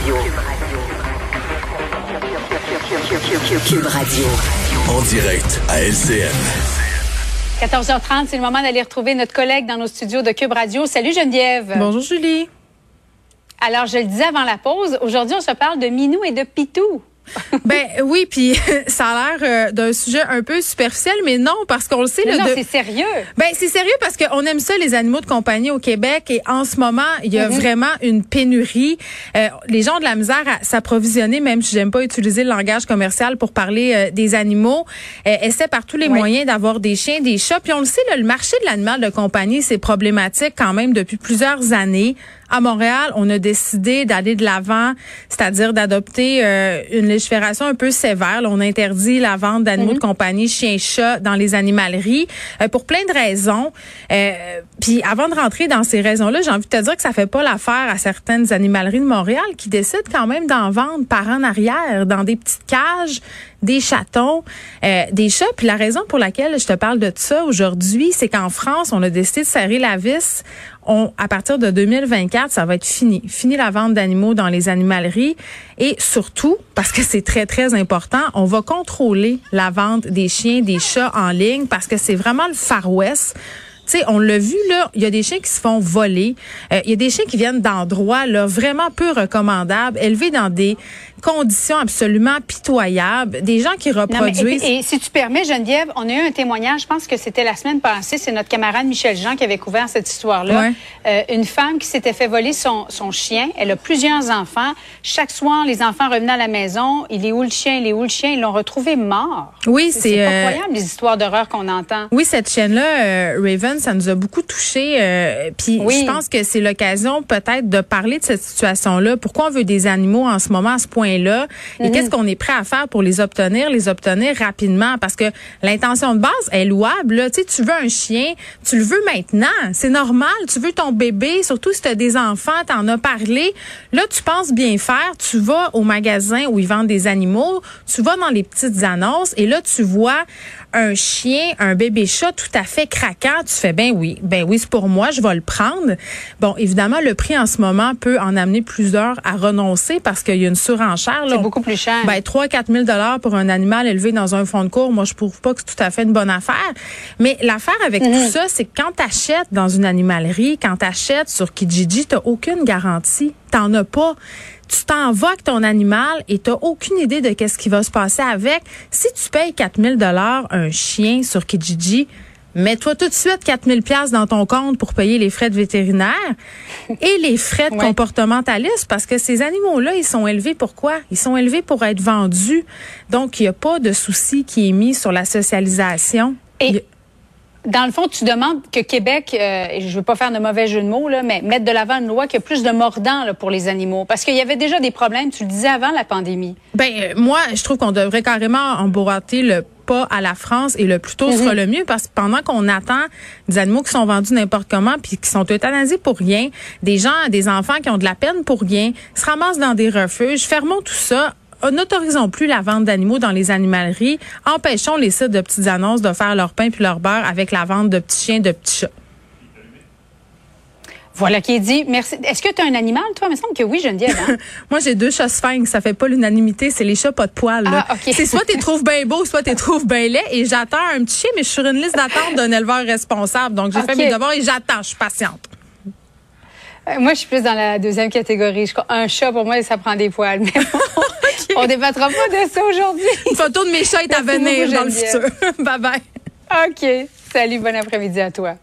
Radio. Cube Radio. En direct à LCN. 14h30, c'est le moment d'aller retrouver notre collègue dans nos studios de Cube Radio. Salut Geneviève. Bonjour Julie. Alors, je le disais avant la pause, aujourd'hui, on se parle de Minou et de Pitou. ben oui, puis ça a l'air euh, d'un sujet un peu superficiel, mais non, parce qu'on le sait. Mais là, de- c'est sérieux. Ben c'est sérieux parce qu'on aime ça les animaux de compagnie au Québec et en ce moment il y a vraiment une pénurie. Euh, les gens ont de la misère à s'approvisionner, même si j'aime pas utiliser le langage commercial pour parler euh, des animaux. Essaient par tous les Oui. moyens d'avoir des chiens, des chats. Puis on le sait, là, le marché de l'animal de compagnie c'est problématique quand même depuis plusieurs années. À Montréal, on a décidé d'aller de l'avant, c'est-à-dire d'adopter une légifération un peu sévère. Là, on interdit la vente d'animaux de compagnie, chiens, chats, dans les animaleries euh, pour plein de raisons. Euh, puis avant de rentrer dans ces raisons-là, j'ai envie de te dire que ça fait pas l'affaire à certaines animaleries de Montréal qui décident quand même d'en vendre par en arrière dans des petites cages des chatons, euh, des chats. Puis la raison pour laquelle je te parle de ça aujourd'hui, c'est qu'en France, on a décidé de serrer la vis. On, à partir de 2024, ça va être fini. Fini la vente d'animaux dans les animaleries. Et surtout, parce que c'est très, très important, on va contrôler la vente des chiens, des chats en ligne parce que c'est vraiment le Far West. Sais, on l'a vu là, il y a des chiens qui se font voler, Euh, il y a des chiens qui viennent d'endroits là vraiment peu recommandables, élevés dans des conditions absolument pitoyables, des gens qui Non, mais, reproduisent. et, et si tu permets, Geneviève, on a eu un témoignage, je pense que c'était la semaine passée, c'est notre camarade Michel Jean qui avait couvert cette histoire-là. Ouais. Euh, une femme qui s'était fait voler son, son chien. Elle a plusieurs enfants. Chaque soir, les enfants revenaient à la maison. Il est où le chien? Il est où le chien? Ils l'ont retrouvé mort. Oui, C'est c'est pas euh, les histoires d'horreur qu'on entend. Oui, cette chaîne-là, euh, Raven, ça nous a beaucoup touché. Euh, Puis Oui. je pense que c'est l'occasion peut-être de parler de cette situation-là. Pourquoi on veut des animaux en ce moment à ce point-là? Mhm. et qu'est-ce qu'on est prêt à faire pour les obtenir, les obtenir rapidement? Parce que l'intention de base est louable. Là. Tu sais, tu veux un chien, tu le veux maintenant, c'est normal. Tu veux ton bébé, surtout si tu as des enfants, t'en as parlé. Là, tu penses bien faire. Tu vas au magasin où ils vendent des animaux, tu vas dans les petites annonces et là, tu vois un chien, un bébé chat tout à fait craquant, tu fais ben oui, ben oui, c'est pour moi, je vais le prendre. Bon, évidemment, le prix en ce moment peut en amener plusieurs à renoncer parce qu'il y a une surenchère. C'est beaucoup plus cher. Ben 3 4 000 dollars pour un animal élevé dans un fond de cours, moi je trouve pas que c'est tout à fait une bonne affaire. Mais l'affaire avec Mhm. tout ça, c'est que quand tu achètes dans une animalerie, quand tu achètes sur Kijiji, tu aucune garantie, t'en as pas. Tu t'en vas avec ton animal et tu aucune idée de qu'est-ce qui va se passer avec. Si tu payes 4000 dollars un chien sur Kijiji, Mets-toi tout de suite 4000 pièces dans ton compte pour payer les frais de vétérinaire et les frais de Ouais. comportementaliste parce que ces animaux-là, ils sont élevés pour quoi? Ils sont élevés pour être vendus. Donc, il n'y a pas de souci qui est mis sur la socialisation. Et- Dans le fond, tu demandes que Québec, euh, je veux pas faire de mauvais jeu de mots, là, mais mettre de l'avant une loi qui a plus de mordants là, pour les animaux. Parce qu'il y avait déjà des problèmes, tu le disais avant la pandémie. Ben euh, moi, je trouve qu'on devrait carrément emboîter le pas à la France et le plus tôt sera le mieux parce que pendant qu'on attend des animaux qui sont vendus n'importe comment puis qui sont euthanasiés pour rien, des gens, des enfants qui ont de la peine pour rien, se ramassent dans des refuges, fermons tout ça. N'autorisons plus la vente d'animaux dans les animaleries. Empêchons les sites de petites annonces de faire leur pain puis leur beurre avec la vente de petits chiens, de petits chats. Voilà qui est dit. Merci. Est-ce que tu as un animal, toi? Il me semble que oui, Geneviève. Hein? Moi, j'ai deux chats sphinx. Ça fait pas l'unanimité. C'est les chats pas de poils. Ah, ok. C'est soit tu trouves bien beau, soit tu trouves bien laid. Et j'attends un petit chien, mais je suis sur une liste d'attente d'un éleveur responsable. Donc, j'ai fait mes devoirs et j'attends. Je suis patiente. Euh, moi, je suis plus dans la deuxième catégorie. Un chat, pour moi, ça prend des poils. Mais on, on débattra pas de ça aujourd'hui. Une photo de mes chats est à venir dans le futur. bye bye. OK. Salut, bon après-midi à toi.